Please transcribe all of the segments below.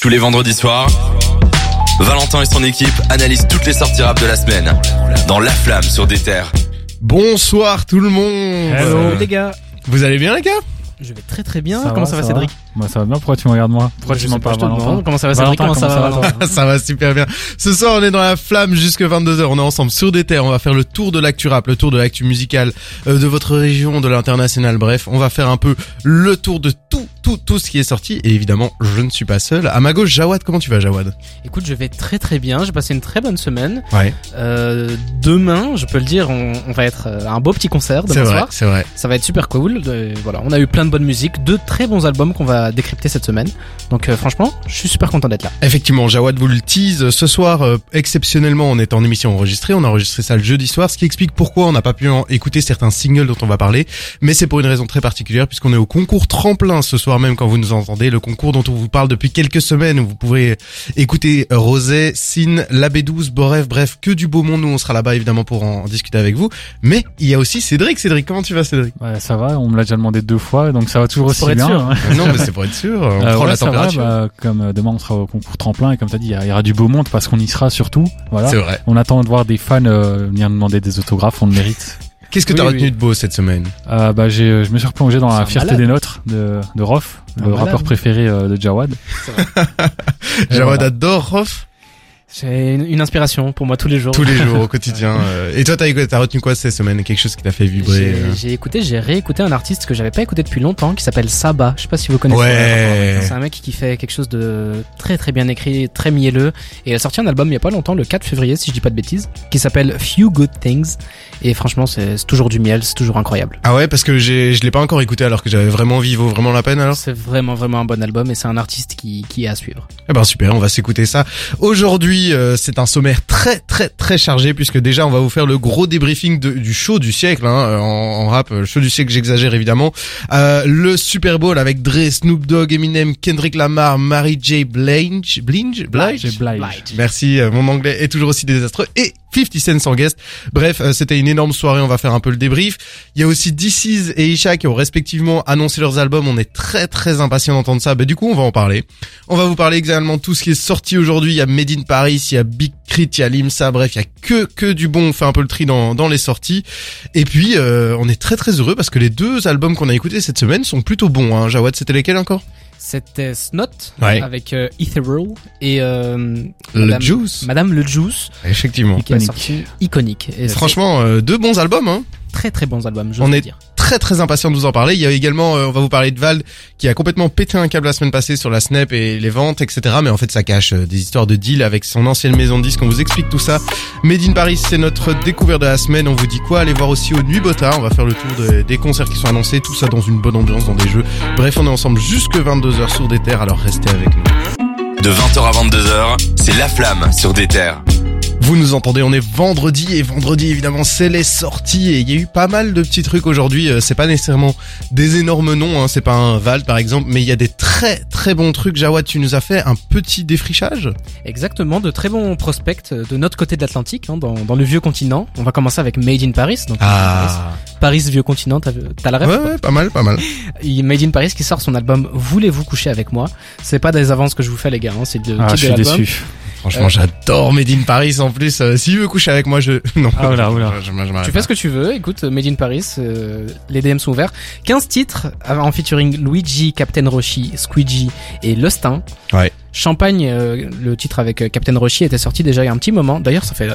Tous les vendredis soirs, Valentin et son équipe analysent toutes les sorties rap de la semaine dans La Flamme sur des terres. Bonsoir tout le monde. Hello. Les gars. Vous allez bien les gars? Je vais très très bien, Ça comment va, ça va ça Cédric? Moi ça va bien, pourquoi tu me regardes moi Pourquoi Je tu m'en pas, parles Valentin. Comment ça va Comment ça va Valentin Ça va super bien. Ce soir, on est dans la flamme jusque 22h. On est ensemble sur des terres. On va faire le tour de l'actu rap, le tour de l'actu musicale euh, de votre région, de l'international. Bref, on va faire un peu le tour de tout, tout, tout ce qui est sorti. Et évidemment, je ne suis pas seul. À ma gauche, Jawad. Comment tu vas, Jawad? Écoute, je vais très très bien, j'ai passé une très bonne semaine. Ouais, Euh, demain, je peux le dire, on, on va être euh, à un beau petit concert demain vrai, soir. c'est vrai. Ça va être super cool. Euh, voilà, on a eu plein de bonne musique, deux très bons albums qu'on va décrypter cette semaine. Donc euh, franchement, je suis super content d'être là. Effectivement, Jawad vous le tease. Ce soir, euh, exceptionnellement, on est en émission enregistrée. On a enregistré ça le jeudi soir, ce qui explique pourquoi on n'a pas pu en écouter certains singles dont on va parler. Mais c'est pour une raison très particulière, puisqu'on est au concours tremplin ce soir même quand vous nous entendez. Le concours dont on vous parle depuis quelques semaines, où vous pourrez écouter euh, Rosé, Sin, la B12, Boref, bref, que du beau monde. Nous, on sera là-bas évidemment pour en discuter avec vous. Mais il y a aussi Cédric. Cédric, comment tu vas, Cédric? Ouais ça va, on me l'a déjà demandé deux fois, donc ça va toujours aussi bien. sûr. hein. Non, mais c'est pour être sûr. On Euh, prend ouais, la va, bah, comme euh, demain on sera au concours tremplin et comme t'as dit, il y, aura du beau monde parce qu'on y sera surtout. Voilà. C'est vrai. On attend de voir des fans euh, venir demander des autographes, on le mérite. Qu'est-ce que Oui, t'as oui. retenu de beau cette semaine? Euh, bah j'ai, je me suis replongé dans C'est la fierté malade. des nôtres de, de Rof, Un le malade. rappeur préféré euh, de Jawad. Jawad voilà. adore Rof. C'est une, inspiration pour moi tous les jours. tous les jours au quotidien. euh. Et toi, t'as t'as retenu quoi cette semaine Quelque chose qui t'a fait vibrer J'ai euh? j'ai écouté, j'ai réécouté un artiste que j'avais pas écouté depuis longtemps qui s'appelle Saba. Je sais pas si vous connaissez. Ouais. C'est un mec qui fait quelque chose de très très bien écrit, très mielleux. Et il a sorti un album il y a pas longtemps, le 4 février, si je dis pas de bêtises, qui s'appelle Few Good Things. Et franchement, c'est c'est toujours du miel, c'est toujours incroyable. Ah ouais, parce que j'ai, je l'ai pas encore écouté alors que j'avais vraiment vaut vraiment la peine alors? C'est vraiment vraiment un bon album et c'est un artiste qui, qui est à suivre. Eh ben super, on va s'écouter ça. Aujourd'hui, euh, c'est un sommaire très très très chargé puisque déjà on va vous faire le gros débriefing de- du show du siècle hein, euh, en, en rap. euh, Le show du siècle, j'exagère évidemment. Euh, le Super Bowl avec Dre, Snoop Dogg, Eminem, Kendrick Lamar, Mary J. Blige, Blige, Blige? Blige. Merci, euh, mon anglais est toujours aussi désastreux. Et 50 Cent sans guest. Bref, euh, c'était une énorme soirée, on va faire un peu le débrief. Il y a aussi DC's et Isha qui ont respectivement annoncé leurs albums. On est très très impatients d'entendre ça. Bah, du coup, on va en parler. On va vous parler de tout ce qui est sorti aujourd'hui. Il y a Made in Paris, il y a Big Crit, il y a Limsa. Bref, il y a que que du bon. On fait un peu le tri dans, dans les sorties. Et puis, euh, on est très très heureux parce que les deux albums qu'on a écoutés cette semaine sont plutôt bons. Hein. Jawad, c'était lesquels encore? C'était Snot Ouais. avec euh, Ethereal et euh, Le Madame- Juice. Madame le Juice Effectivement. qui Iconique. sorti iconique. Et Franchement, euh, deux bons albums. Hein. Très très bons albums. On On est- dire. très très impatient de vous en parler. Il y a également, euh, on va vous parler de Vald qui a complètement pété un câble la semaine passée sur la Snap et les ventes, etc. Mais en fait, ça cache euh, des histoires de deal avec son ancienne maison de disques. On vous explique tout ça. Made in Paris, c'est notre découverte de la semaine. On vous dit quoi Allez voir aussi au Nuit Bota. On va faire le tour de- des concerts qui sont annoncés. Tout ça dans une bonne ambiance, dans des jeux. Bref, on est ensemble jusque 22h sur des terres. Alors restez avec nous. De 20h à 22h, c'est La Flamme sur des terres. Vous nous entendez, on est vendredi et vendredi évidemment c'est les sorties et il y a eu pas mal de petits trucs aujourd'hui. Euh, C'est pas nécessairement des énormes noms, hein, c'est pas un Val par exemple, mais il y a des très très bons trucs. Jawad, tu nous as fait un petit défrichage? Exactement, de très bons prospects euh, de notre côté de l'Atlantique, hein, dans, dans le vieux continent. On va commencer avec Made in Paris. Donc Ah, Paris, vieux continent, t'as t'as la ref ouais, ouais, pas mal, pas mal. Il- Made in Paris qui sort son album Voulez-vous coucher avec moi? C'est pas des avances que je vous fais les gars, hein, c'est de Ah, je suis déçu. Franchement, Euh, j'adore Made in Paris en plus. Euh, S'il veut coucher avec moi, je non. Ah. Je, je, je m'arrête Tu pas. fais ce que tu veux, écoute, Made in Paris, euh, les DM sont ouverts. 15 titres euh, en featuring Luigi, Captain Roshi, Squeegee et Lustin. Ouais. Champagne, euh, le titre avec euh, Captain Roshi était sorti déjà il y a un petit moment. D'ailleurs, ça fait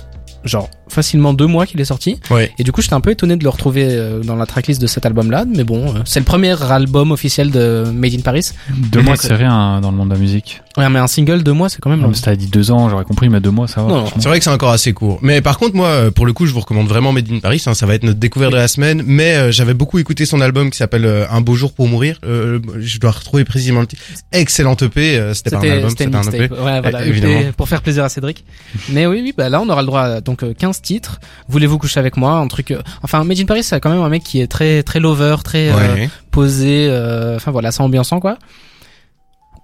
genre facilement deux mois qu'il est sorti. Ouais. Et du coup, j'étais un peu étonné de le retrouver euh, dans la tracklist de cet album-là. Mais bon, euh, c'est le premier album officiel de Made in Paris. Deux Mais mois, c'est- rien dans le monde de la musique. Ouais, mais un single, deux mois, c'est quand même long. Même si t'avais dit deux ans, j'aurais compris, mais deux mois, ça va. Non. C'est vrai que c'est encore assez court. Mais par contre, moi, euh, pour le coup, je vous recommande vraiment Made in Paris. hein, ça va être notre découverte de la semaine. Mais euh, j'avais beaucoup écouté son album qui s'appelle euh, Un beau jour pour mourir. Euh, je dois retrouver précisément le titre. Excellent EP. euh, c'était pas un album, c'était un EP. Ouais, voilà, Eh, évidemment. EP pour faire plaisir à Cédric. Mais oui, oui, bah là, on aura le droit à donc euh, 15 titres. Voulez-vous coucher avec moi? Un truc. euh, Enfin, Made in Paris, c'est quand même un mec qui est très très lover, très euh, Ouais. posé. euh, Enfin voilà, c'est ambiançant quoi.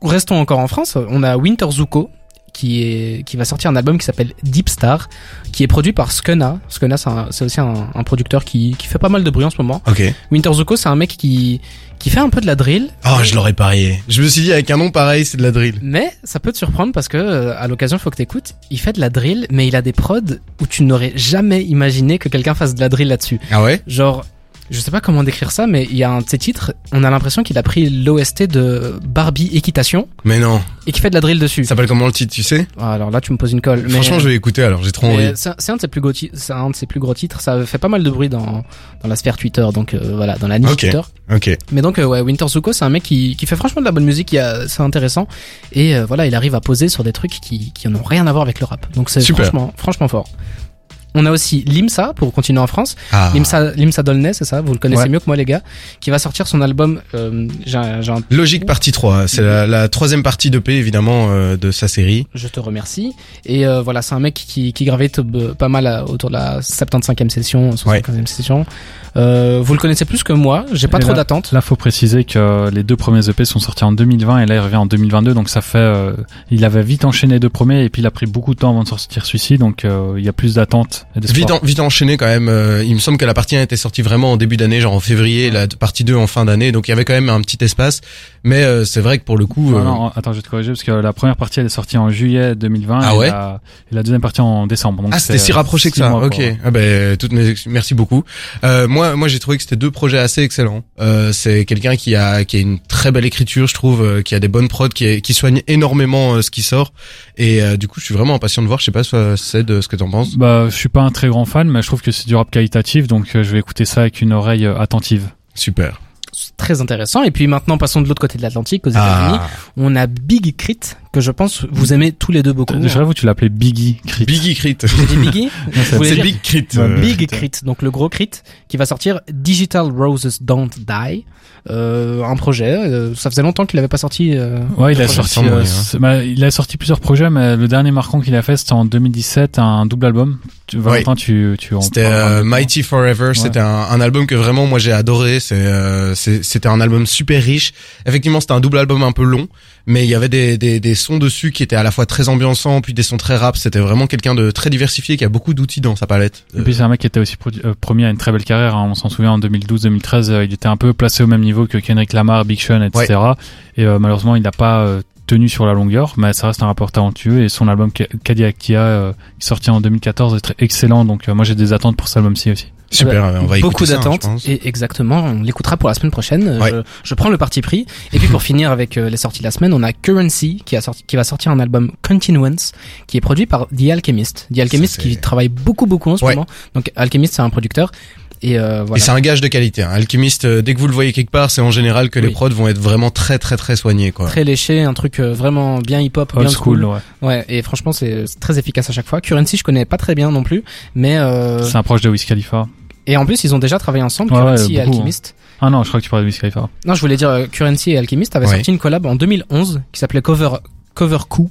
Restons encore en France. On a Winter Zuko qui est qui va sortir un album qui s'appelle Deep Star, qui est produit par Skuna. Skuna, c'est aussi un, un producteur qui qui fait pas mal de bruit en ce moment. Winter Zuko, c'est un mec qui qui fait un peu de la drill. Oh, je l'aurais parié. Je me suis dit, avec un nom pareil, c'est de la drill. Mais ça peut te surprendre parce que euh, à l'occasion, faut que t'écoutes. Il fait de la drill, mais il a des prods où tu n'aurais jamais imaginé que quelqu'un fasse de la drill là-dessus. Ah ouais? Genre, je sais pas comment décrire ça, mais il y a un de ses titres, on a l'impression qu'il a pris l'OST de Barbie Équitation Mais non. et qu'il fait de la drill dessus. Ça s'appelle comment le titre, tu sais? Ah, Alors là, tu me poses une colle. Mais, Franchement, je vais écouter alors, j'ai trop envie. c'est un de ses plus gros titres. C'est un de ses plus gros titres. Ça fait pas mal de bruit dans dans la sphère Twitter, donc euh, voilà, dans la niche. Twitter. Ok. Mais donc euh, ouais, Winter Zuko, c'est un mec qui qui fait franchement de la bonne musique. qui C'est intéressant et euh, voilà, il arrive à poser sur des trucs qui qui n'ont rien à voir avec le rap. Donc c'est franchement fort. On a aussi Limsa pour continuer en France. Ah. Limsa, Limsa Dolnay, c'est ça Vous le connaissez Ouais. mieux que moi, les gars. Qui va sortir son album. Euh, j'ai un- j'ai un- Logique partie 3. C'est la, la troisième partie d'EP, évidemment, euh, de sa série. je te remercie. Et euh, voilà, c'est un mec qui, qui gravite euh, pas mal à- autour de la 75e session, 75e session. Euh, vous le connaissez plus que moi. J'ai pas Et trop là- d'attentes. Là, faut préciser que les deux premiers EP sont sortis en 2020 et là, il revient en 2022. Donc, ça fait, euh, il avait vite enchaîné les deux premiers et puis il a pris beaucoup de temps avant de sortir celui-ci. Donc, euh, il y a plus d'attentes d'espoir. Vite, en- vite enchaîné quand même. euh, il me semble que la partie 1 était sortie vraiment en début d'année, genre en février, la partie 2 en fin d'année. Donc il y avait quand même un petit espace. Mais euh, c'est vrai que pour le coup... Ah euh, non, attends, je vais te corriger parce que la première partie elle est sortie en juillet 2020 Ah et, ouais la, et la deuxième partie en décembre. Donc Ah, c'était c'est, si rapproché que ça. mois, ok. quoi. Ah ben, toutes mes merci beaucoup. Euh, moi, moi, j'ai trouvé que c'était deux projets assez excellents. Euh, c'est quelqu'un qui a, qui a une très belle écriture, je trouve, euh, qui a des bonnes prods, qui, est- qui soigne énormément euh, ce qui sort. Et euh, du coup, je suis vraiment impatient de voir. Je sais pas, soit c'est de ce que t'en penses. Bah, je suis pas un très grand fan, mais je trouve que c'est du rap qualitatif, donc euh, je vais écouter ça avec une oreille euh, attentive. Super. Très intéressant. Et puis maintenant, passons de l'autre côté de l'Atlantique, aux États-Unis. Ah, On a Big Crit, que je pense vous aimez tous les deux beaucoup. Je rêve où tu l'appelais Biggie Crit. Biggie Crit. J'ai dit Biggie c'est- Big Crit. Euh, Big Crit, donc le gros Crit, qui va sortir Digital Roses Don't Die. Euh, un projet, euh, ça faisait longtemps qu'il avait pas sorti. euh, Ouais, il a sorti, euh, bah, il a sorti plusieurs projets, mais le dernier marquant qu'il a fait, c'était en 2017, un double album. Tu, Valentin, tu, tu en C'était euh. Mighty Forever. C'était un, un album que vraiment moi j'ai adoré. C'est, euh, c'est- c'était un album super riche. Effectivement, c'était un double album un peu long, mais il y avait des, des, des sons dessus qui étaient à la fois très ambiançants, puis des sons très rap. C'était vraiment quelqu'un de très diversifié qui a beaucoup d'outils dans sa palette. Et puis c'est un mec qui était aussi produ- euh, promis à une très belle carrière. hein. On s'en souvient en 2012-2013, euh, il était un peu placé au même niveau que Kendrick Lamar, Big Sean, etc. Et euh, malheureusement, il n'a pas tenu sur la longueur, mais ça reste un rapport talentueux. Et son album Ca- Cadillac Tia, euh, sorti en 2014, est très excellent. Donc euh, moi j'ai des attentes pour cet album-ci aussi. Super, on va écouter Beaucoup d'attentes et exactement, on l'écoutera pour la semaine prochaine. Euh, Ouais. Je, je prends le parti pris. Et puis pour finir avec euh, les sorties de la semaine, on a Currency qui a sorti, qui va sortir un album Continuance qui est produit par The Alchemist. The Alchemist Ça, qui travaille beaucoup beaucoup en ce Ouais. moment. Donc Alchemist c'est un producteur et euh, Et voilà. c'est un gage de qualité. Hein. Alchemist, euh, dès que vous le voyez quelque part, c'est en général que les prods vont être vraiment très très très soignés. Quoi. Très léché, un truc euh, vraiment bien hip-hop, bien school, ouais. Ouais, et franchement c'est c'est très efficace à chaque fois. Currency je connais pas très bien non plus, mais euh, C'est un proche de Wiz Khalifa. Et en plus ils ont déjà travaillé ensemble, Ouais, Currency ouais, et Alchemist. Ah non, je crois que tu parlais de Wiz Khalifa. Non, je voulais dire euh, Currency et Alchemist avaient Ouais. sorti une collab en 2011 qui s'appelait Cover Cover Coup.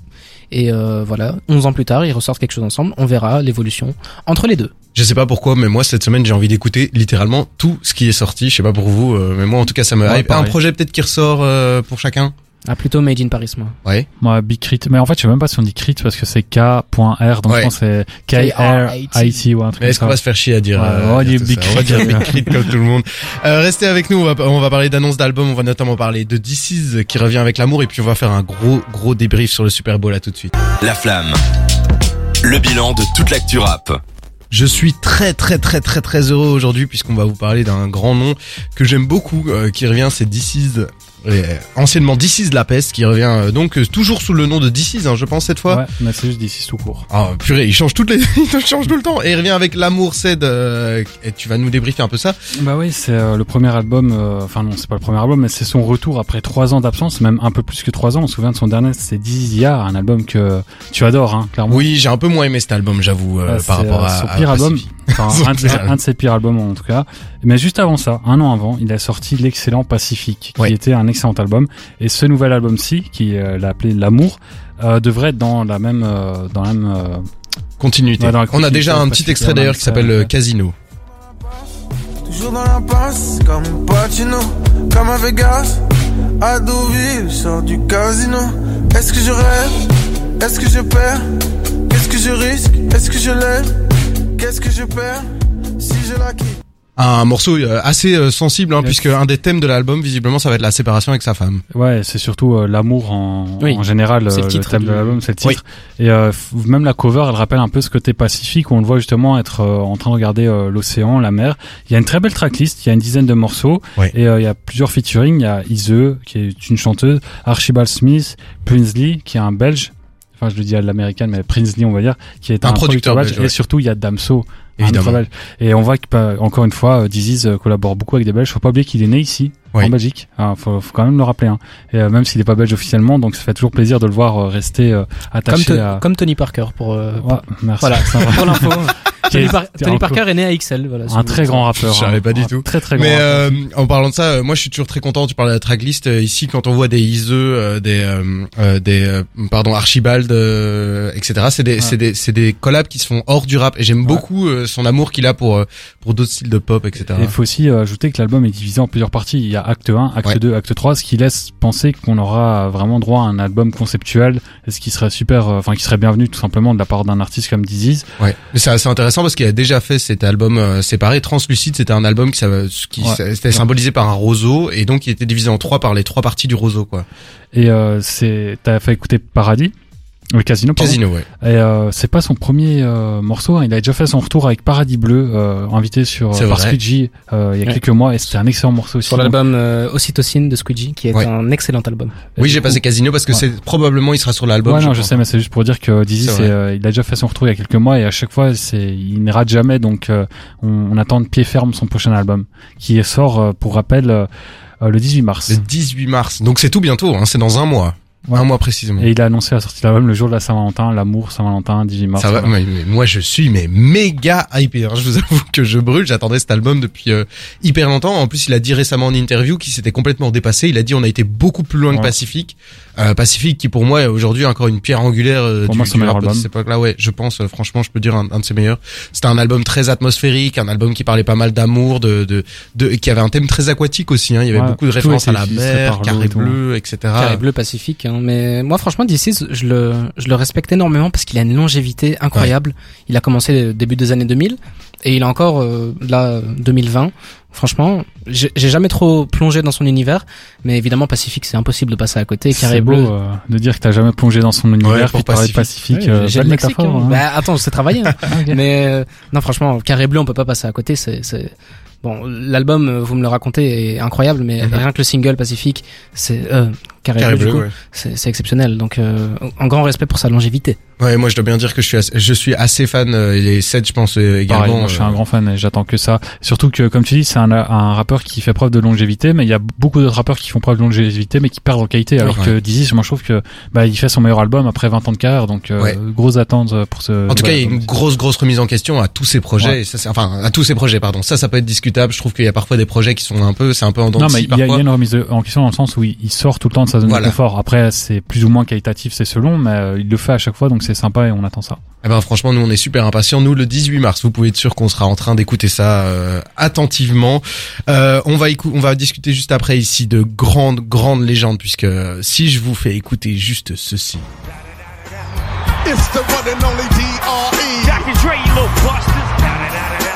Et euh, voilà, 11 ans plus tard, ils ressortent quelque chose ensemble. On verra l'évolution entre les deux. Je sais pas pourquoi, mais moi cette semaine j'ai envie d'écouter littéralement tout ce qui est sorti. Je sais pas pour vous, euh, mais moi en tout cas ça me Ouais, hype. Un projet peut-être qui ressort euh, pour chacun? Ah, plutôt Made in Paris, moi. Ouais. Moi, Big Crit. Mais en fait, je sais même pas si on dit Crit parce que c'est K.R. Donc Ouais. je pense que c'est K-R-I-T ou un truc Mais est-ce qu'on va se faire chier à dire Ouais, euh, on va dire dire tout Big ça. On va Crit. dire Big Crit comme tout le monde. Euh, restez avec nous, on va, on va parler d'annonces d'albums, on va notamment parler de DC's qui revient avec l'amour et puis on va faire un gros gros débrief sur le Super Bowl à tout de suite. La flamme. Le bilan de toute l'actu rap. Je suis très très très très très heureux aujourd'hui puisqu'on va vous parler d'un grand nom que j'aime beaucoup euh, qui revient, c'est DC's, euh, anciennement DC's La Peste qui revient euh, donc euh, toujours sous le nom de DC's, hein, je pense cette fois. Ouais, mais c'est juste d'ici tout court. Ah purée, il change toutes les, il change tout le temps et il revient avec l'amour c'est euh, et tu vas nous débriefer un peu ça. Bah oui, c'est euh, le premier album. euh, Enfin non, c'est pas le premier album, mais c'est son retour après trois ans d'absence, même un peu plus que trois ans. On se souvient de son dernier, c'est Dizia, un album que tu adores, hein, clairement. Oui, j'ai un peu moins aimé cet album, j'avoue, euh, Ah, par rapport à son à pire album. Pacific. Enfin, un, de, un de ses pires albums en tout cas. Mais juste avant ça, un an avant, il a sorti l'excellent Pacifique, qui Ouais. était un excellent album. Et ce nouvel album-ci, qui euh, l'a appelé L'amour, euh, devrait être dans la même, euh, dans la même. euh, Continuité. Ouais, dans la On a déjà un petit extrait d'ailleurs qui s'appelle euh. Casino. Toujours dans la passe, comme Pacino, comme à Vegas, à Deauville, je sors du casino. Est-ce que je rêve? Est-ce que je perds? Qu'est-ce que je risque? Est-ce que je lève Qu'est-ce que je perds Si je la quitte? Un morceau euh, assez euh, sensible, hein, puisque un des thèmes de l'album, visiblement, ça va être la séparation avec sa femme. Ouais, c'est surtout euh, l'amour en, Oui. en général. C'est le le, titre thème du- de l'album, c'est le Oui. titre. Et euh, même la cover, elle rappelle un peu ce côté pacifique où on le voit justement être euh, en train de regarder euh, l'océan, la mer. Il y a une très belle tracklist. Il y a une dizaine de morceaux et euh, il y a plusieurs featuring. Il y a Ise qui est une chanteuse, Archibald Smith, Prinsley qui est un Belge. Enfin, je le dis à l'américaine, mais Prinsley, on va dire, qui est Un un, producteur belge. belge, ouais. Et surtout, il y a Damso. un Évidemment. Belge. Et on voit que, bah, encore une fois, euh, Disease euh, collabore beaucoup avec des Belges. Faut pas oublier qu'il est né ici, Oui. en Belgique. Ah, faut, faut quand même le rappeler. Hein. Et euh, même s'il est pas belge officiellement, donc ça fait toujours plaisir de le voir euh, rester euh, Comme, attaché To- à. comme Tony Parker pour. euh, Ouais, merci. Voilà, C'est un- pour l'info. Tony, Par- Parker est né à XL. Voilà, un très grand rappeur. Je savais hein. pas du tout. Très très grand. Mais euh, en parlant de ça, euh, moi je suis toujours très content. Tu parles de la tracklist euh, ici quand on voit des Ise, euh, des euh, euh, des euh, pardon Archibald, euh, etc. C'est des Ouais. c'est des c'est des collabs qui se font hors du rap et j'aime Ouais. beaucoup euh, son amour qu'il a pour euh, pour d'autres styles de pop, etc. Et il faut aussi euh, ajouter que l'album est divisé en plusieurs parties. Il y a acte 1, acte Ouais. 2, acte 3, ce qui laisse penser qu'on aura vraiment droit à un album conceptuel, ce qui serait super, euh, enfin qui serait bienvenu tout simplement de la part d'un artiste comme Disease. Ouais, mais c'est assez intéressant parce qu'il a déjà fait cet album euh, séparé. Translucide, c'était un album qui, qui Ouais. c'était symbolisé par un roseau et donc il était divisé en trois par les trois parties du roseau, quoi. Et euh, c'est, t'as fait écouter Paradis, le Casino, pardon. Casino, ouais. Et euh, c'est pas son premier euh, morceau. hein. Il a déjà fait son retour avec Paradis Bleu, euh, invité sur euh, par. Squeegee euh, il y a Ouais. quelques mois, et c'était un excellent morceau aussi. Sur l'album euh, Ocytocine de Squeegee, qui est Ouais. un excellent album. Oui, j'ai passé Casino parce que Ouais. c'est probablement il sera sur l'album. Ouais, non, je sais, mais c'est juste pour dire que Dizzy, euh, il a déjà fait son retour il y a quelques mois et à chaque fois, c'est, il ne rate jamais. Donc, euh, on, on attend de pied ferme son prochain album, qui sort, euh, pour rappel, le 18 mars. Le 18 mars. Donc c'est tout bientôt, hein, c'est dans un mois. Ouais. Un mois précisément. Et il a annoncé la sortie de l'album le jour de la Saint-Valentin, l'amour, Saint-Valentin, 18 mars. Ça va, mais- mais moi je suis mais méga hypé. hein. Je vous avoue que je brûle. J'attendais cet album depuis euh, hyper longtemps. En plus, il a dit récemment en interview qu'il s'était complètement dépassé. Il a dit on a été beaucoup plus loin que. Pacifique. Euh, Pacifique qui pour moi est aujourd'hui encore une pierre angulaire euh, Pour du, moi, c'est du rap de album. cette époque-là. Ouais, je pense. euh, franchement, je peux dire un, un de ses meilleurs. C'était un album très atmosphérique, un album qui parlait pas mal d'amour, de, de, de, qui avait un thème très aquatique aussi. Hein. Il y avait Ouais, beaucoup de références à la mer, carré bleu, etc. Carré bleu Pacifique. Hein. Mais moi, franchement, DC, je le, je le respecte énormément parce qu'il a une longévité incroyable. Il a commencé début des années 2000 et il a encore euh, là 2020. Franchement, j'ai j'ai jamais trop plongé dans son univers, mais évidemment Pacifique, c'est impossible de passer à côté. Carré C'est beau bleu. euh, de dire que t'as jamais plongé dans son univers, pour puis de parler de Pacifique. Pacifique. euh, j'ai belle le hein. hein. Bah, attends, c'est travaillé. hein. Mais euh, non, franchement, Carré Bleu, on peut pas passer à côté. C'est, c'est... bon, l'album, euh, vous me le racontez, est incroyable, mais rien que le single Pacifique, c'est euh, Carré, Carré Bleu, du bleu, coup, ouais. c'est, c'est exceptionnel. Donc, euh, un grand respect pour sa longévité. Ouais, moi je dois bien dire que je suis assez, je suis assez fan euh, et les 7 je pense euh, également. Pareil, moi, je suis un euh, grand fan et j'attends que ça. Surtout que, comme tu dis, c'est un, un rappeur qui fait preuve de longévité, mais il y a beaucoup d'autres rappeurs qui font preuve de longévité, mais qui perdent en qualité. Alors Ouais. que Dizzy, moi, je trouve que bah, il fait son meilleur album après 20 ans de carrière, donc euh, Ouais. grosse attente pour ce. En tout cas, il y a une grosse grosse remise en question à tous ces projets. Ouais. Et ça, c'est- enfin, à tous ces projets, pardon. Ça, ça peut être discutable. Je trouve qu'il y a parfois des projets qui sont un peu, c'est un peu en dents Non, mais il y, a- y une remise en question dans le sens où il, il sort tout le temps de sa zone Voilà. de confort. Après, c'est plus ou moins qualitatif, c'est selon, mais euh, il le fait à chaque fois, donc c'est sympa et on attend ça. Eh ben, franchement, nous, on est super impatients. Nous, le 18 mars, vous pouvez être sûr qu'on sera en train d'écouter ça euh, attentivement. Euh, on va écou- on va discuter juste après ici de grandes, grandes légendes, puisque euh, si je vous fais écouter juste ceci. It's the one and only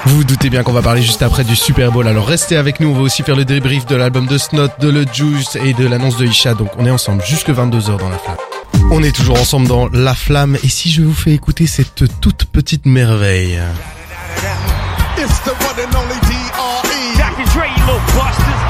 Vous vous doutez bien qu'on va parler juste après du Super Bowl. Alors restez avec nous. On va aussi faire le débrief de l'album de Snot, de Le Juice et de l'annonce de Isha. Donc on est ensemble jusque 22h dans la flamme. On est toujours ensemble dans La Flamme. Et si je vous fais écouter cette toute petite merveille? It's the one and only D.R.E. Dr. Dre, you little busters.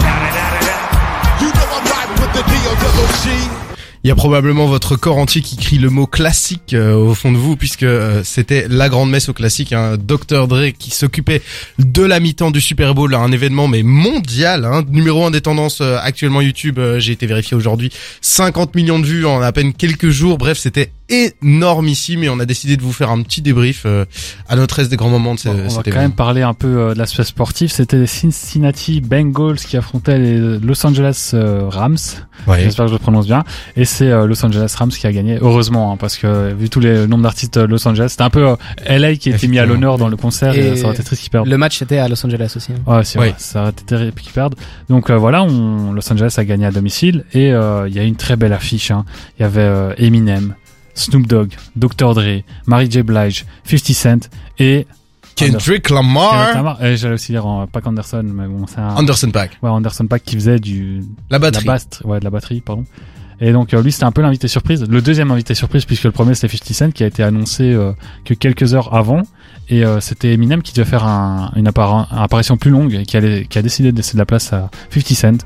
You know I'm riding with the D.O.G. Il y a probablement votre corps entier qui crie le mot classique euh, au fond de vous, puisque euh, c'était la grande messe au classique, hein, Dr Dre qui s'occupait de la mi-temps du Super Bowl, un événement mais mondial, hein, numéro un des tendances euh, actuellement YouTube. J'ai été vérifié aujourd'hui, 50 millions de vues en à peine quelques jours. Bref, c'était énormissime et on a décidé de vous faire un petit débrief euh, à notre aise des grands moments de ce- on va quand événement. même parler un peu euh, de l'aspect sportif. C'était les Cincinnati Bengals qui affrontaient les Los Angeles euh, Rams. Ouais. J'espère que je le prononce bien. Et c'est euh, Los Angeles Rams qui a gagné. Heureusement, hein, parce que vu tous les nombres d'artistes euh, Los Angeles, c'était un peu euh, LA qui était mis à l'honneur dans le concert. Et, Et ça aurait été triste qu'ils perdent. Le match était à Los Angeles aussi. hein. Ouais, c'est vrai, ça aurait été terrible qu'ils perdent. Donc euh, voilà, on, Los Angeles a gagné à domicile et euh, il y a une très belle affiche. hein. Il y avait euh, Eminem, Snoop Dogg, Dr Dre, Mary J Blige, 50 Cent et Kendrick Lamar. Et j'allais aussi dire en Pac Anderson, mais bon, c'est un, Anderson Pack. ouais, Anderson Pack qui faisait du, La batterie. la basse, ouais, de la batterie, pardon. Et donc euh, lui c'était un peu l'invité surprise, le deuxième invité surprise puisque le premier c'était 50 Cent qui a été annoncé euh, que quelques heures avant et euh, c'était Eminem qui devait faire un, une apparition plus longue et qui, allait, qui a décidé de laisser de la place à 50 Cent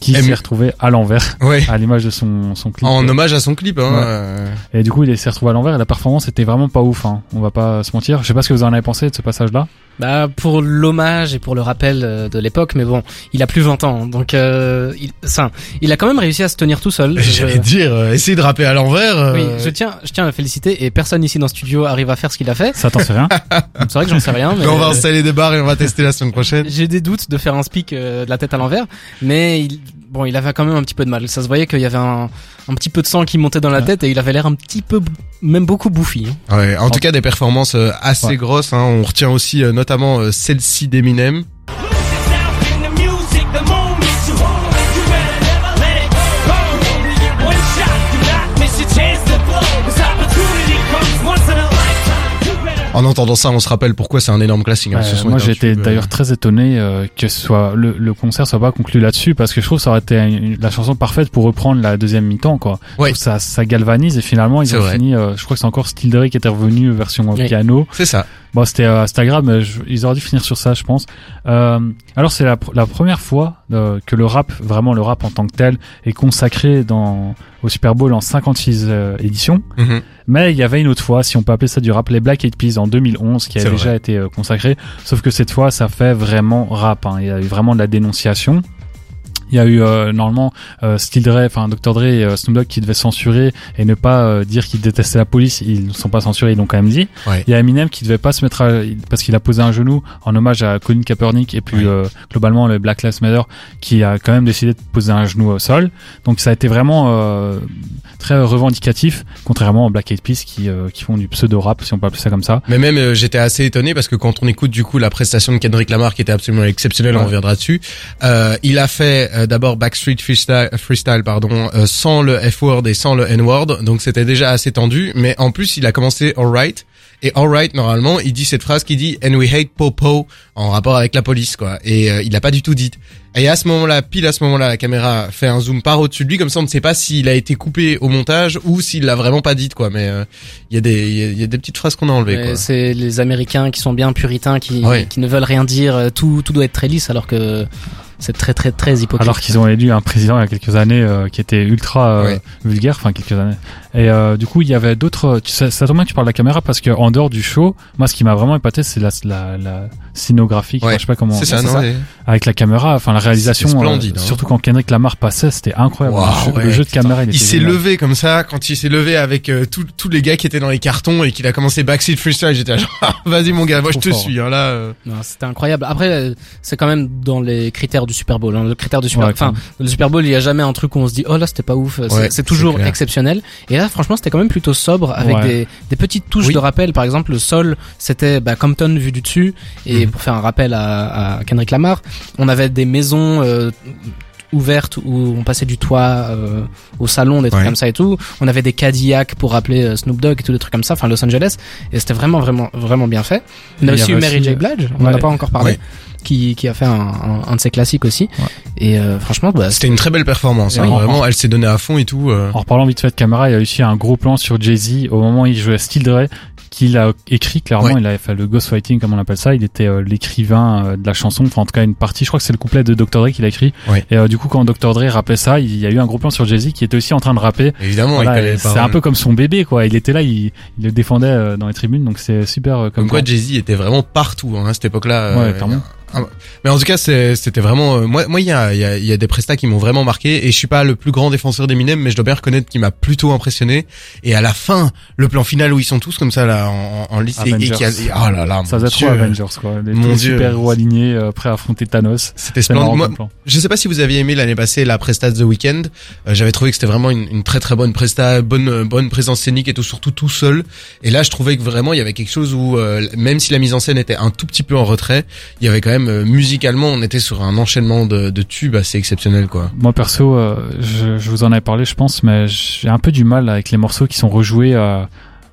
qui s'est retrouvé à l'envers Ouais. à l'image de son, son clip. En hommage à son clip, hein. Ouais. euh, Et du coup il s'est retrouvé à l'envers et la performance était vraiment pas ouf, hein. on va pas se mentir. Je sais pas ce que vous en avez pensé de ce passage là. Bah pour l'hommage et pour le rappel euh, de l'époque, mais bon, il a plus 20 ans, donc euh, il, ça, il a quand même réussi à se tenir tout seul. Je- J'allais dire, euh, essayer de rapper à l'envers. euh, oui, je tiens, je tiens à le féliciter et personne ici dans le studio arrive à faire ce qu'il a fait. Ça t'en sais rien C'est vrai que j'en sais rien, mais mais on va installer des barres et on va tester la semaine prochaine. j'ai des doutes de faire un speak euh, de la tête à l'envers, mais il, bon, il avait quand même un petit peu de mal. Ça se voyait qu'il y avait un, un petit peu de sang qui montait dans la tête et il avait l'air un petit peu, même beaucoup bouffi. hein. Ouais, en tout cas des performances euh, assez Ouais. grosses. Hein. On retient aussi euh, notamment euh, celle-ci d'Eminem. En entendant ça, on se rappelle pourquoi c'est un énorme classique. hein. Ouais, moi un j'étais d'ailleurs très étonné euh, que ce soit le, le concert soit pas conclu là-dessus parce que je trouve que ça aurait été une- la chanson parfaite pour reprendre la deuxième mi-temps quoi. Ouais. Ça, ça galvanise et finalement ils ont vrai. fini. euh, je crois que c'est encore Still Dre qui était revenu version euh, Oui. piano. C'est ça. Bon c'était je- ils auraient dû finir sur ça je pense. Euh, alors c'est la première fois euh, que le rap vraiment le rap en tant que tel est consacré dans au Super Bowl en 56 euh, éditions. Mhm. Mais il y avait une autre fois, si on peut appeler ça du rap, les Black Eyed Peas en 2011, qui a déjà vrai. été euh, consacré. Sauf que cette fois, ça fait vraiment rap. hein. Il y a eu vraiment de la dénonciation. Il y a eu euh, normalement euh, Still Dre, enfin Dr Dre et euh, Snoop Dogg qui devaient censurer et ne pas euh, dire qu'ils détestaient la police. Ils ne sont pas censurés, ils l'ont quand même dit. Ouais. Il y a Eminem qui devait pas se mettre à, parce qu'il a posé un genou en hommage à Colin Kaepernick et puis Ouais. euh, globalement le Black Lives Matter qui a quand même décidé de poser un genou au sol. Donc ça a été vraiment euh, très revendicatif, contrairement aux Black Eyed Peas qui, euh, qui font du pseudo rap si on peut appeler ça comme ça. Mais même euh, j'étais assez étonné parce que quand on écoute du coup la prestation de Kendrick Lamar qui était absolument exceptionnelle, on reviendra dessus. Euh, il a fait euh, d'abord Backstreet Freestyle, freestyle pardon, euh, sans le F-word et sans le N-word, donc c'était déjà assez tendu. Mais en plus il a commencé Alright. Et alright, normalement, il dit cette phrase qui dit and we hate popo en rapport avec la police, quoi. Et euh, il a pas du tout dit. Et à ce moment-là, pile à ce moment-là, la caméra fait un zoom par au-dessus de lui, comme ça on ne sait pas s'il a été coupé au montage ou s'il l'a vraiment pas dit, quoi. Mais euh, il y a des, il y a- y a des petites phrases qu'on a enlevées. C'est les Américains qui sont bien puritains, qui, Ouais. qui ne veulent rien dire. euh, Tout, tout doit être très lisse, alors que c'est très, très, très hypocrite. Alors qu'ils ont élu un président il y a quelques années euh, qui était ultra euh, Ouais. vulgaire, enfin quelques années. Et euh, du coup, il y avait d'autres. Tu sais, ça tombe bien que tu parles de la caméra parce que en dehors du show, moi, ce qui m'a vraiment épaté, c'est la, la, la scénographie. Ouais. je sais pas comment. C'est ça, ouais. Avec la caméra, enfin la réalisation. C'était splendide, euh, hein. Surtout quand Kendrick Lamar passait, c'était incroyable. Le, jeu, ouais, le jeu de caméra, il, s'est levé comme ça quand il s'est levé avec euh, tous tous les gars qui étaient dans les cartons et qu'il a commencé backseat freestyle. J'étais genre, vas-y mon gars, moi je te fort. suis. Hein, là, euh. Non, c'était incroyable. Après, euh, c'est quand même dans les critères du Super Bowl. Hein. Le critère du Super, enfin, le Super Bowl, il y a jamais un truc où on se dit, oh là, c'était pas ouf. C'est- toujours exceptionnel. Et là, franchement, c'était quand même plutôt sobre avec des, des petites touches de rappel. Par exemple, le sol, c'était bah, Compton vu du dessus. Et Mhm. Pour faire un rappel à, à Kendrick Lamar, on avait des maisons. euh, ouvertes où on passait du toit euh, au salon des trucs Ouais. comme ça et tout on avait des Cadillacs pour rappeler euh, Snoop Dogg et tout des trucs comme ça enfin Los Angeles et c'était vraiment vraiment vraiment bien fait on a il y aussi eu Mary aussi, J euh, Blige on en ouais. a pas encore parlé Ouais. qui, qui a fait un, un, un de ses classiques aussi. Ouais. Et euh, franchement, bah, C'était une très belle performance. hein. Vraiment, elle s'est donnée à fond et tout. euh. En reparlant vite fait de caméra, il y a aussi un gros plan sur Jay-Z au moment où il jouait Still Dre qu'il a écrit clairement, Ouais. il avait fait le ghostwriting comme on appelle ça, il était euh, l'écrivain euh, de la chanson, enfin en tout cas une partie, je crois que c'est le couplet de Dr Dre qu'il a écrit. Ouais. Et euh, du coup quand Dr Dre rappelait ça, il y a eu un gros plan sur Jay-Z qui était aussi en train de rapper. Évidemment, Voilà, c'est un peu comme son bébé quoi, il était là, il, il le défendait dans les tribunes donc c'est super comme Comme quoi plan. Jay-Z était vraiment partout hein, à cette époque-là. Ouais, clairement. Ah, Mais en tout cas, c'était vraiment. euh, moi, moi, il y a, il y, a, y a des prestats qui m'ont vraiment marqué et je suis pas le plus grand défenseur d'Eminem, mais je dois bien reconnaître qu'il m'a plutôt impressionné. Et à la fin, le plan final où ils sont tous comme ça là en, en liste et, qui a, et- oh là là, Ça faisait trop. Avengers quoi, les Mon Dieu. super héros alignés euh, prêts à affronter Thanos. C'était splendide. Moi, je sais pas si vous aviez aimé l'année passée la presta de The Weeknd. Euh, J'avais trouvé que c'était vraiment une, une très très bonne presta, bonne euh, bonne présence scénique et tout surtout tout seul. Et là, je trouvais que vraiment il y avait quelque chose où euh, même si la mise en scène était un tout petit peu en retrait, il y avait quand même euh, musicalement, on était sur un enchaînement de, tubes assez exceptionnel quoi. Moi perso, euh, je, je vous en avais parlé, je pense, mais j'ai un peu du mal avec les morceaux qui sont rejoués euh,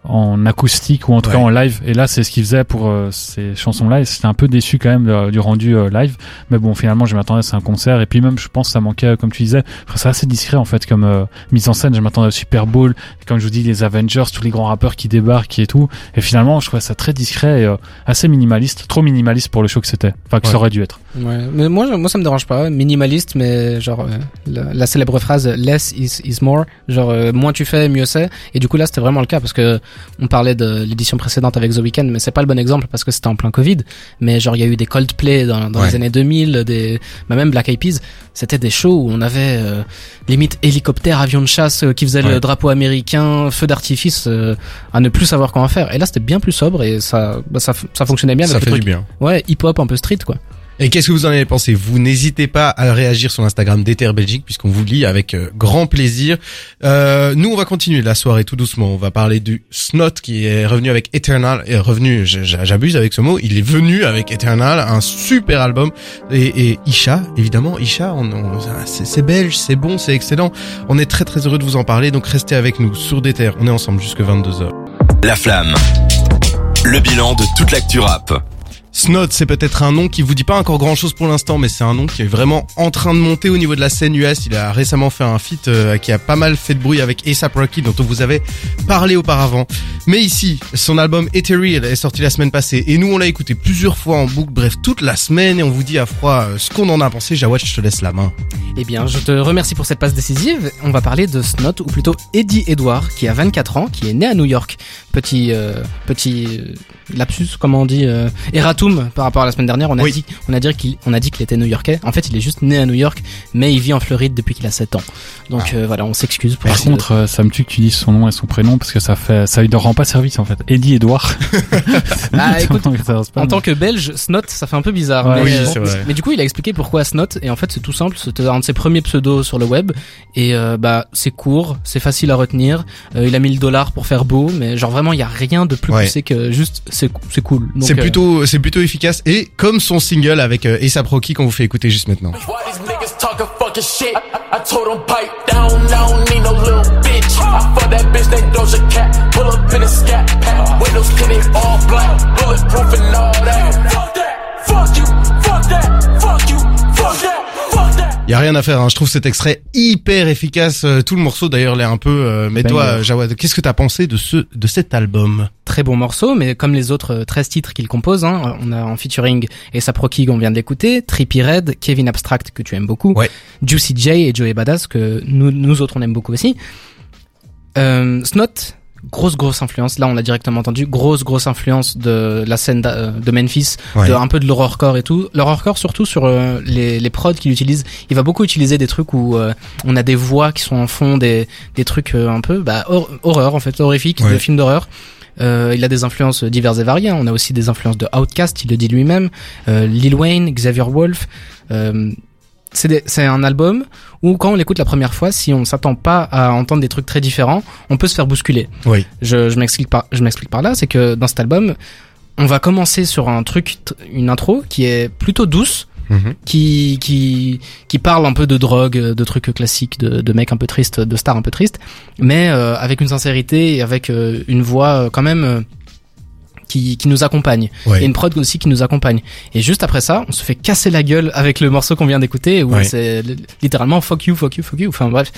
en acoustique ou en tout Ouais. cas en live. Et là, c'est ce qu'il faisait pour euh, ces chansons-là. Et j'étais un peu déçu quand même euh, du rendu euh, live. Mais bon, finalement, je m'attendais à c'est un concert. Et puis même, je pense, que ça manquait, euh, comme tu disais, enfin, c'est assez discret en fait comme euh, mise en scène. Je m'attendais au Super Bowl. Comme je vous dis, les Avengers, tous les grands rappeurs qui débarquent et tout. Et finalement, je trouvais ça très discret et euh, assez minimaliste, trop minimaliste pour le show que c'était. Enfin, que Ouais. ça aurait dû être. Ouais, mais moi, moi ça me dérange pas, minimaliste, mais genre euh, la, la célèbre phrase less is, is more, genre euh, moins tu fais, mieux c'est. Et du coup là, c'était vraiment le cas parce que on parlait de l'édition précédente avec The Weeknd, mais c'est pas le bon exemple parce que c'était en plein Covid. Mais genre il y a eu des Coldplay dans, dans Ouais. les années 2000, des bah, même Black Eyed Peas, c'était des shows où on avait euh, limite hélicoptère, avion de chasse euh, qui faisait Ouais. le drapeau américain, feu d'artifice euh, à ne plus savoir quoi en faire. Et là, c'était bien plus sobre et ça, bah, ça, ça fonctionnait bien Ça fait du bien. Ouais, hip hop un peu street quoi. Et qu'est-ce que vous en avez pensé? Vous n'hésitez pas à réagir sur l'Instagram d'Ether Belgique puisqu'on vous lit avec euh, grand plaisir. Euh, nous, on va continuer la soirée tout doucement. On va parler du Snot qui est revenu avec Eternal. Et revenu, j'abuse avec ce mot. Il est venu avec Eternal, un super album. Et, Isha, évidemment, Isha, on- c'est belge, c'est bon, c'est excellent. On est très très heureux de vous en parler. Donc restez avec nous sur d'Ether. On est ensemble jusque 22 h La flamme. Le bilan de toute l'actu rap. Snot, c'est peut-être un nom qui vous dit pas encore grand chose pour l'instant, mais c'est un nom qui est vraiment en train de monter au niveau de la scène US. Il a récemment fait un feat euh, qui a pas mal fait de bruit avec ASAP Rocky, dont on vous avait parlé auparavant. Mais ici, son album Ethereal est sorti la semaine passée, et nous on l'a écouté plusieurs fois en boucle, bref, toute la semaine, et on vous dit à froid euh, ce qu'on en a pensé. Jawad, je te laisse la main. Eh bien, je te remercie pour cette passe décisive. On va parler de Snot, ou plutôt Eddie Edward, qui a 24 ans, qui est né à New York. Petit, euh, petit euh, lapsus, comment on dit, euh, par rapport à la semaine dernière. On a Oui. dit, on a dit qu'il, on a dit qu'il était New-Yorkais. En fait, il est juste né à New York, mais il vit en Floride depuis qu'il a 7 ans. Donc euh, voilà, on s'excuse pour. Par contre, euh, ça me tue que tu dises son nom et son prénom parce que ça fait, ça lui rend pas service en fait. Eddie Edouard. Ah, écoute, En tant que belge, Snot, ça fait un peu bizarre. Ouais, mais, oui, euh, c'est vrai. mais du coup, il a expliqué pourquoi Snot. Et en fait, c'est tout simple. C'était un de ses premiers pseudos sur le web. Et euh, bah, c'est court, c'est facile à retenir. Euh, il a mis le dollar pour faire beau, mais genre vraiment, il y a rien de plus Ouais. poussé que juste c'est c'est cool. C'est euh, plutôt, c'est plutôt efficace, et comme son single avec euh, Rocky qu'on vous fait écouter juste maintenant. Y a rien à faire, hein. je trouve cet extrait hyper efficace. Euh, Tout le morceau d'ailleurs l'est un peu. euh, mais toi, euh, Jawad, qu'est-ce que t'as pensé de ce de cet album? Très bon morceau, mais comme les autres euh, 13 titres qu'il compose, hein, on a en featuring ASAP Rocky qu'on vient d'écouter, Trippie Red, Kevin Abstract que tu aimes beaucoup, Ouais. Juicy J et Joey Badass que nous, nous autres on aime beaucoup aussi. Euh, Snot, grosse grosse influence, là on l'a directement entendu, grosse grosse influence de la scène euh, de Memphis, Ouais. de un peu de l'horrorcore et tout. L'horrorcore surtout sur euh, les, les prods qu'il utilise, il va beaucoup utiliser des trucs où euh, on a des voix qui sont en fond, des, des trucs euh, un peu bah, hor- horreur en fait, horrifique, Ouais. de films d'horreur. Euh, il a des influences diverses et variées. On a aussi des influences de Outkast, il le dit lui-même, euh, Lil Wayne, Xavier Wolf. Euh, c'est un album où quand on l'écoute la première fois, si on s'attend pas à entendre des trucs très différents, on peut se faire bousculer. Oui. Je, je m'explique par, je m'explique par là, c'est que dans cet album, on va commencer sur un truc, une intro qui est plutôt douce, Mhm. qui qui qui parle un peu de drogue, de trucs classiques, de, de mecs un peu tristes, de stars un peu tristes, mais euh, avec une sincérité et avec euh, une voix euh, quand même qui qui nous accompagne Ouais. et une prod aussi qui nous accompagne. Et juste après ça, on se fait casser la gueule avec le morceau qu'on vient d'écouter où Ouais. c'est li- littéralement fuck you, fuck you, fuck you. Enfin bref.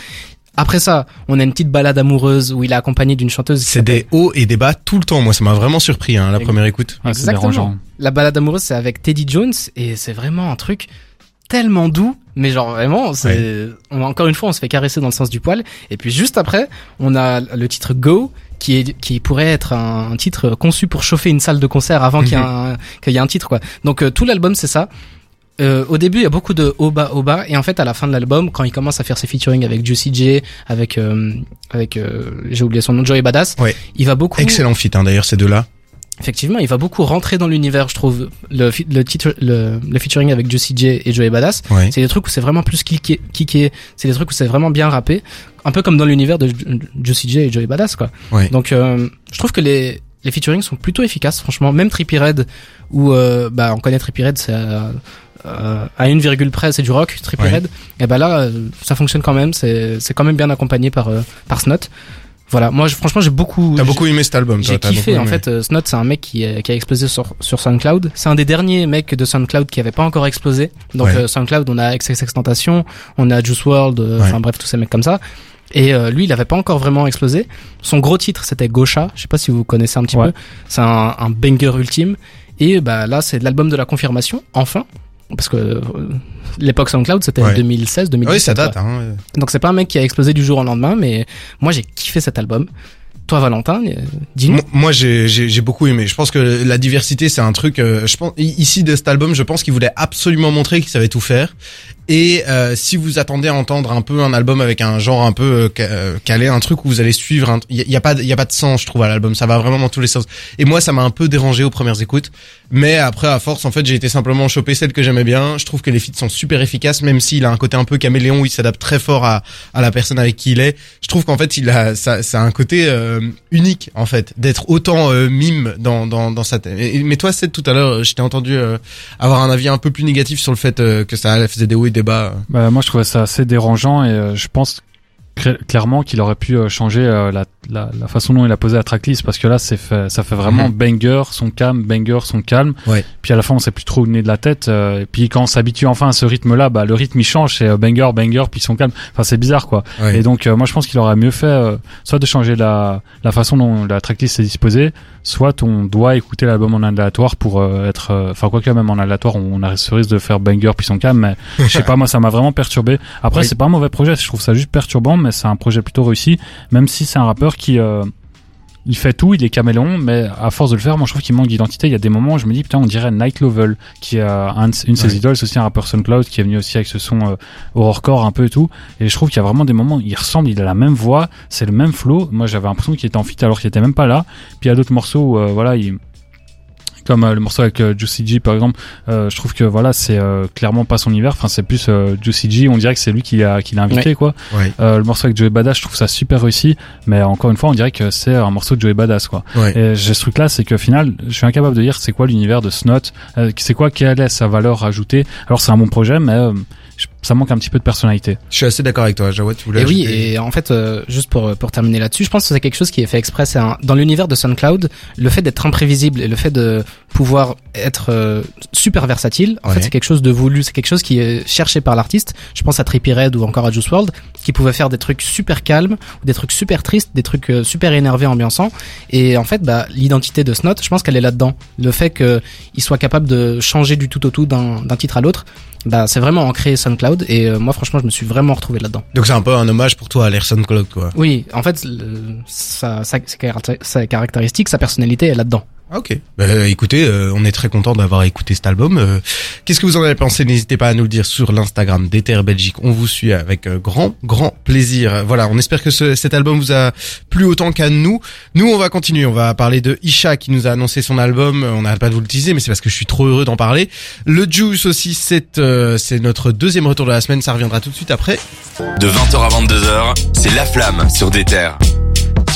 Après ça, on a une petite balade amoureuse où il est accompagné d'une chanteuse. C'est des hauts et des bas tout le temps. Moi, ça m'a vraiment surpris hein, la première écoute. Ouais, Exactement. La balade amoureuse, c'est avec Teddy Jones et c'est vraiment un truc tellement doux, mais genre vraiment, c'est on- encore une fois, on se fait caresser dans le sens du poil. Et puis juste après, on a le titre Go qui est qui pourrait être un, un titre conçu pour chauffer une salle de concert avant qu'il y ait y ait un titre quoi. Donc euh, tout l'album c'est ça. Euh, au début, il y a beaucoup de haut bas et en fait à la fin de l'album, quand il commence à faire ses featuring avec Juicy J, avec euh, avec j'ai oublié son nom, Joey Badass, Ouais. il va beaucoup Excellent fit hein, d'ailleurs ces deux-là. Effectivement, il va beaucoup rentrer dans l'univers, je trouve. Le, le titre, le, le featuring avec Juicy J et Joey Badass, c'est des trucs où c'est vraiment plus kické, kické. C'est des trucs où c'est vraiment bien rappé, un peu comme dans l'univers de Ju- Juicy J et Joey Badass, quoi. Donc, euh, je trouve que les les featuring sont plutôt efficaces, franchement. Même Trippie Red, où euh, bah on connaît Trippie Red, c'est euh, à une virgule près, c'est du rock, Ouais. Red. Et bah là, euh, ça fonctionne quand même. C'est c'est quand même bien accompagné par euh, par Snot. Voilà, moi je- franchement j'ai beaucoup T'as beaucoup aimé cet album, j'ai kiffé en fait euh, Snot c'est un mec qui, euh, qui a explosé sur, sur SoundCloud. C'est un des derniers mecs de SoundCloud qui avait pas encore explosé. Donc Ouais. euh, SoundCloud on a XXX Tentation on a Juice World euh, Ouais. enfin bref tous ces mecs comme ça. Et euh, lui il avait pas encore vraiment explosé. Son gros titre c'était Gaucha. Je sais pas si vous connaissez un petit Ouais. peu. C'est un, un banger ultime. Et bah là c'est l'album de la confirmation enfin parce que euh, l'époque SoundCloud c'était Ouais. 2016 2017 Oui, ça date. Hein. donc c'est pas un mec qui a explosé du jour au lendemain mais moi j'ai kiffé cet album toi Valentin euh, dis-nous Moi- Moi, j'ai beaucoup aimé. Je pense que la diversité, c'est un truc. euh, je pense ici de cet album, je pense qu'il voulait absolument montrer qu'il savait tout faire. Et euh, si vous attendez à entendre un peu un album avec un genre un peu euh, euh, calé, un truc où vous allez suivre, il y, a- il y a pas y a pas de sens, je trouve, à l'album. Ça va vraiment dans tous les sens. Et moi, ça m'a un peu dérangé aux premières écoutes. Mais après, à force, en fait, j'ai été simplement choper celle que j'aimais bien. Je trouve que les feats sont super efficaces, même s'il a un côté un peu caméléon où il s'adapte très fort à, à la personne avec qui il est. Je trouve qu'en fait, il a, ça, ça a un côté euh, unique, en fait, d'être autant euh, mime dans, dans, dans sa tête. Mais toi, c'est tout à l'heure, je t'ai entendu euh, avoir un avis un peu plus négatif sur le fait que ça faisait des hauts Bah, moi, je trouvais ça assez dérangeant et euh, je pense clairement qu'il aurait pu euh, changer euh, la, la, la façon dont il a posé la tracklist parce que là, c'est fait, ça fait vraiment Mhm. banger, son calme, banger, son calme. Ouais. Puis à la fin, on sait plus trop où donner de la tête. euh, et puis quand on s'habitue enfin à ce rythme-là, bah le rythme il change, c'est banger, banger, puis son calme. Enfin, c'est bizarre quoi. Ouais. Et donc, euh, moi, je pense qu'il aurait mieux fait euh, soit de changer la, la façon dont la tracklist est disposée, soit on doit écouter l'album en aléatoire pour euh, être... Enfin, quoi que même en aléatoire, on a ce risque de faire banger puis son calme, mais je sais pas, moi, ça m'a vraiment perturbé. Après, Oui. c'est pas un mauvais projet, je trouve ça juste perturbant, mais c'est un projet plutôt réussi, même si c'est un rappeur qui... euh, il fait tout, il est caméléon, mais à force de le faire, moi je trouve qu'il manque d'identité. Il y a des moments où je me dis, putain, on dirait Night Lovell, qui euh, un de- une de ses idoles, c'est aussi un rappeur SoundCloud qui est venu aussi avec ce son euh, horrorcore un peu et tout. Et je trouve qu'il y a vraiment des moments, où il ressemble, il a la même voix, c'est le même flow. Moi j'avais l'impression qu'il était en fit alors qu'il était même pas là. Puis il y a d'autres morceaux où, euh, voilà, il comme euh, le morceau avec euh, Juicy G par exemple euh, je trouve que voilà c'est euh, clairement pas son univers. Enfin c'est plus euh, Juicy G on dirait que c'est lui qui l'a qui l'a invité quoi. Ouais. euh, le morceau avec Joey Badass je trouve ça super réussi mais encore une fois on dirait que c'est un morceau de Joey Badass quoi. Ouais. et j'ai ce truc là c'est que au final je suis incapable de dire c'est quoi l'univers de Snot euh, c'est quoi quelle est sa valeur ajoutée. Alors c'est un bon projet mais euh, ça manque un petit peu de personnalité Je suis assez d'accord avec toi, Jawad, tu voulais Et oui, et en fait, euh, juste pour pour terminer là-dessus, je pense que c'est quelque chose qui est fait exprès. C'est un- dans l'univers de SoundCloud, le fait d'être imprévisible et le fait de pouvoir être euh, super versatile, en Ouais. fait, c'est quelque chose de voulu. C'est quelque chose qui est cherché par l'artiste. Je pense à Trippie Red ou encore à Juice World, qui pouvaient faire des trucs super calmes, ou des trucs super tristes, des trucs euh, super énervés, ambiançants. Et en fait, bah, l'identité de Snot, je pense qu'elle est là-dedans. Le fait qu'il soit capable de changer du tout au tout d'un d'un titre à l'autre, bah, c'est vraiment ancré SoundCloud. Et euh, moi, franchement, je me suis vraiment retrouvé là-dedans. Donc c'est un peu un hommage pour toi à l'Airson Cloud, quoi. Oui, en fait, le- sa, sa, sa caractéristique, sa personnalité est là-dedans. Ah, Ok. Bah, écoutez, euh, on est très content d'avoir écouté cet album. Euh, Qu'est-ce que vous en avez pensé? N'hésitez pas à nous le dire sur l'Instagram d'Ether Belgique. On vous suit avec euh, grand, grand plaisir. Euh, Voilà, on espère que ce- cet album vous a plu autant qu'à nous. Nous, on va continuer. On va parler de Isha qui nous a annoncé son album. Euh, On n'arrête pas de vous le teaser, mais c'est parce que je suis trop heureux d'en parler. Le Juice aussi, c'est euh, c'est notre deuxième retour de la semaine. Ça reviendra tout de suite après. De 20h à 22h, c'est La Flamme sur des terres.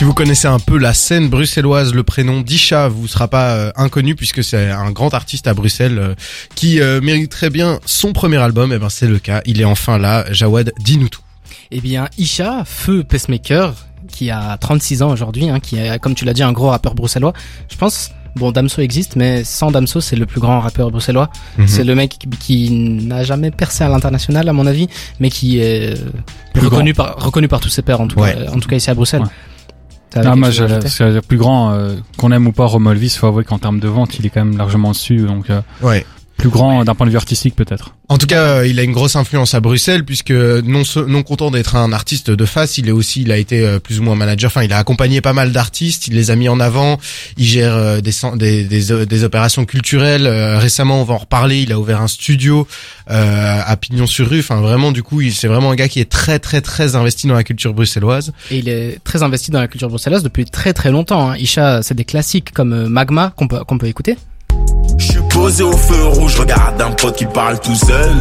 Si vous connaissez un peu la scène bruxelloise, le prénom d'Isha vous sera pas euh, inconnu puisque c'est un grand artiste à Bruxelles euh, qui euh, mériterait bien son premier album. Et ben c'est le cas. Il est enfin là. Jawad, dis-nous tout. Eh bien, Isha, feu pacemaker, qui a 36 ans aujourd'hui, hein, qui est, comme tu l'as dit, un gros rappeur bruxellois. Je pense, bon, Damso existe, mais sans Damso, c'est le plus grand rappeur bruxellois. Mhm. C'est le mec qui, qui n'a jamais percé à l'international, à mon avis, mais qui est euh, Plus reconnu par, reconnu par tous ses pairs, en tout, Ouais. cas, en tout cas ici à Bruxelles. Ouais. Ah, moi, c'est plus grand, euh, qu'on aime ou pas Romolvis, faut avouer qu'en termes de vente, il est quand même largement dessus, donc euh, Ouais. Plus grand d'un point de vue artistique peut-être. En tout cas, euh, il a une grosse influence à Bruxelles puisque non non content d'être un artiste de face, il est aussi il a été euh, plus ou moins manager. Enfin, il a accompagné pas mal d'artistes, il les a mis en avant. Il gère euh, des, des, des des opérations culturelles. Euh, récemment, on va en reparler. Il a ouvert un studio euh, à Pignon-sur-Rue. Enfin, vraiment, du coup, il c'est vraiment un gars qui est très très très investi dans la culture bruxelloise. Et il est très investi dans la culture bruxelloise depuis très très longtemps. Hein. Isha, c'est des classiques comme euh, Magma qu'on peut, qu'on peut écouter. Je Posé au feu rouge, regarde un pote qui parle tout seul.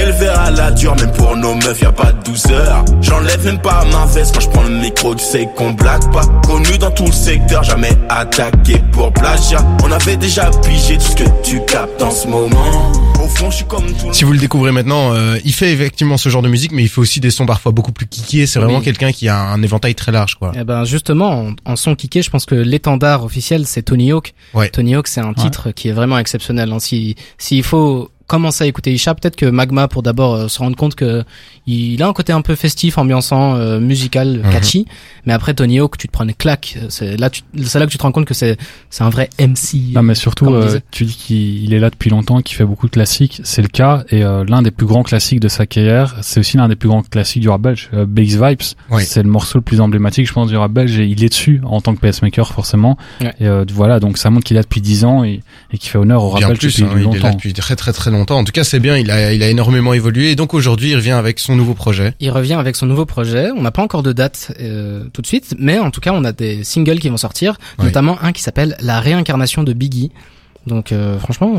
Élevé à la dure, même pour nos meufs, y a pas de douceur. J'enlève même pas ma veste quand je prends le micro, tu sais qu'on blague pas. Connu dans tout le secteur, jamais attaqué pour plagiat. On avait déjà pigé tout ce que tu captes en ce moment. Au fond, je suis comme tout le Si vous le découvrez maintenant, euh, il fait effectivement ce genre de musique, mais il fait aussi des sons parfois beaucoup plus kickés. C'est vraiment Oui. quelqu'un qui a un éventail très large, quoi. Eh ben justement, en, en son kické, je pense que l'étendard officiel c'est Tony Hawk. Ouais. Tony Hawk, c'est un titre qui est vraiment exceptionnel. Hein. Si s'il faut commencer à écouter Isha, peut-être que Magma pour d'abord euh, se rendre compte que il a un côté un peu festif, ambiançant, euh, musical, Mhm. catchy. Mais après Tony Hawk, tu te prends une claque. Euh, C'est là, tu- c'est là que tu te rends compte que c'est c'est un vrai MC. Non mais surtout, euh, tu dis qu'il il est là depuis longtemps, qu'il fait beaucoup de classiques, c'est le cas, et euh, l'un des plus grands classiques de sa carrière, c'est aussi l'un des plus grands classiques du rap belge, euh, Bass Vibes, Ouais. c'est le morceau le plus emblématique je pense du rap belge, et il est dessus en tant que pacemaker forcément, Ouais. et euh, voilà, donc ça montre qu'il est là depuis 10 ans, et, et qu'il fait honneur au rap Bien belge plus, depuis hein, il est là longtemps. depuis très très très longtemps. En tout cas, c'est bien. Il a il a énormément évolué. Et donc aujourd'hui, il revient avec son nouveau projet. Il revient avec son nouveau projet. On n'a pas encore de date euh, tout de suite, mais en tout cas, on a des singles qui vont sortir, Ouais. notamment un qui s'appelle La réincarnation de Biggie. Donc euh, franchement,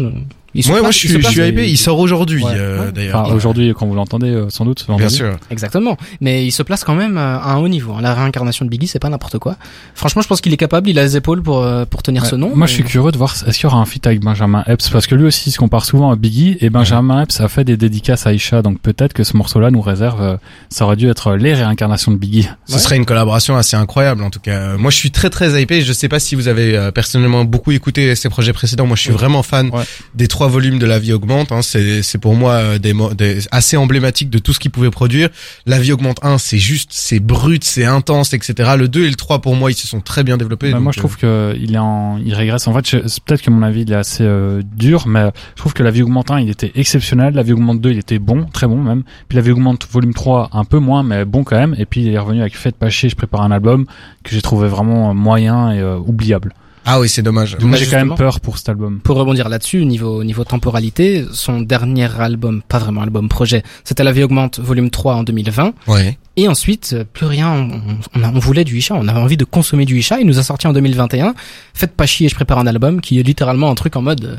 euh, il se Ouais, moi je suis, je suis hypé. Il sort aujourd'hui, Ouais. euh, Ouais. d'ailleurs. Enfin, aujourd'hui, quand vous l'entendez, euh, sans doute, Bien sûr. Exactement. Mais il se place quand même euh, à un haut niveau. hein. La réincarnation de Biggie, c'est pas n'importe quoi. Franchement, je pense qu'il est capable. Il a les épaules pour pour tenir ce nom. Moi, mais- je suis curieux de voir est-ce qu'il y aura un feat avec Benjamin Epps? Parce que lui aussi il se compare souvent à Biggie et Benjamin Epps a fait des dédicaces à Aisha donc peut-être que ce morceau-là nous réserve euh, ça aurait dû être les réincarnations de Biggie. Ce serait une collaboration assez incroyable en tout cas. Moi je suis très très hypé. Je sais pas si vous avez euh, personnellement beaucoup écouté ses projets précédents. Moi je suis vraiment fan Ouais. des trois volumes de La Vie augmente. Hein. C'est c'est pour moi euh, des, des assez emblématique de tout ce qu'il pouvait produire. La Vie augmente 1 c'est juste c'est brut, c'est intense, etc. Le 2 et le 3 pour moi ils se sont très bien développés. Bah, donc, moi je euh, trouve que il est en il régresse en fait peut-être que mon avis il est assez euh, dur mais je trouve que la vie augmente 1 il était exceptionnel la vie augmente 2 il était bon très bon même puis la vie augmente volume 3 un peu moins mais bon quand même et puis il est revenu avec Faites pas chier je prépare un album que j'ai trouvé vraiment moyen et euh, oubliable Ah oui c'est dommage. moi j'ai quand même peur pour cet album Pour rebondir là-dessus, niveau niveau temporalité, son dernier album, pas vraiment album projet, c'était La vie augmente, volume 3 en 2020. Ouais. Et ensuite, euh, plus rien. On, on, on voulait du Isha, on avait envie de consommer du Isha. Il nous a sorti en 2021. Faites pas chier, je prépare un album qui est littéralement un truc en mode, euh,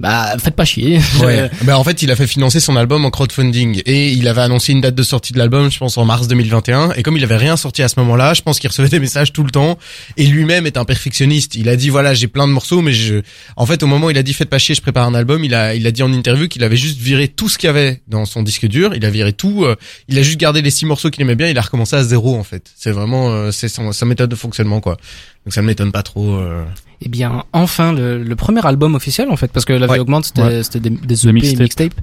bah faites pas chier. Ouais. ben en fait, il a fait financer son album en crowdfunding et il avait annoncé une date de sortie de l'album, je pense en mars 2021. Et comme il avait rien sorti à ce moment-là, je pense qu'il recevait des messages tout le temps. Et lui-même est un perfectionniste. Il a dit voilà, j'ai plein de morceaux, mais je, en fait, au moment où il a dit faites pas chier, je prépare un album, il a, il a dit en interview qu'il avait juste viré tout ce qu'il y avait dans son disque dur. Il a viré tout. euh, il a juste gardé les six morceaux qu'il aimait bien. Il a recommencé à zéro en fait. C'est vraiment, euh, c'est sa méthode de fonctionnement quoi. Donc ça ne m'étonne pas trop. euh. Eh bien, enfin, le, le premier album officiel, en fait, parce que La vie Ouais. augmente, c'était Ouais. des, des EP, mixtape. mixtape.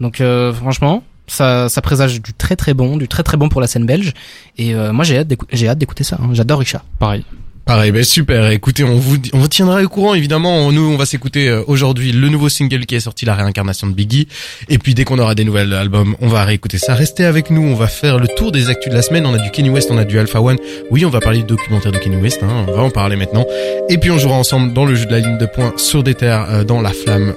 Donc, euh, franchement, ça, ça présage du très très bon, du très très bon pour la scène belge. Et euh, moi, j'ai hâte j'ai hâte d'écouter ça. hein. J'adore Isha. pareil Pareil, ben super. Écoutez, on vous on tiendra au courant évidemment. Nous, on va s'écouter euh, aujourd'hui le nouveau single qui est sorti, la réincarnation de Biggie. Et puis dès qu'on aura des nouvelles albums, on va réécouter ça. Restez avec nous. On va faire le tour des actus de la semaine. On a du Kenny West, on a du Alpha One. Oui, on va parler du documentaire de Kenny West. Hein, on va en parler maintenant. Et puis on jouera ensemble dans le jeu de la ligne de points sur des terres euh, dans la flamme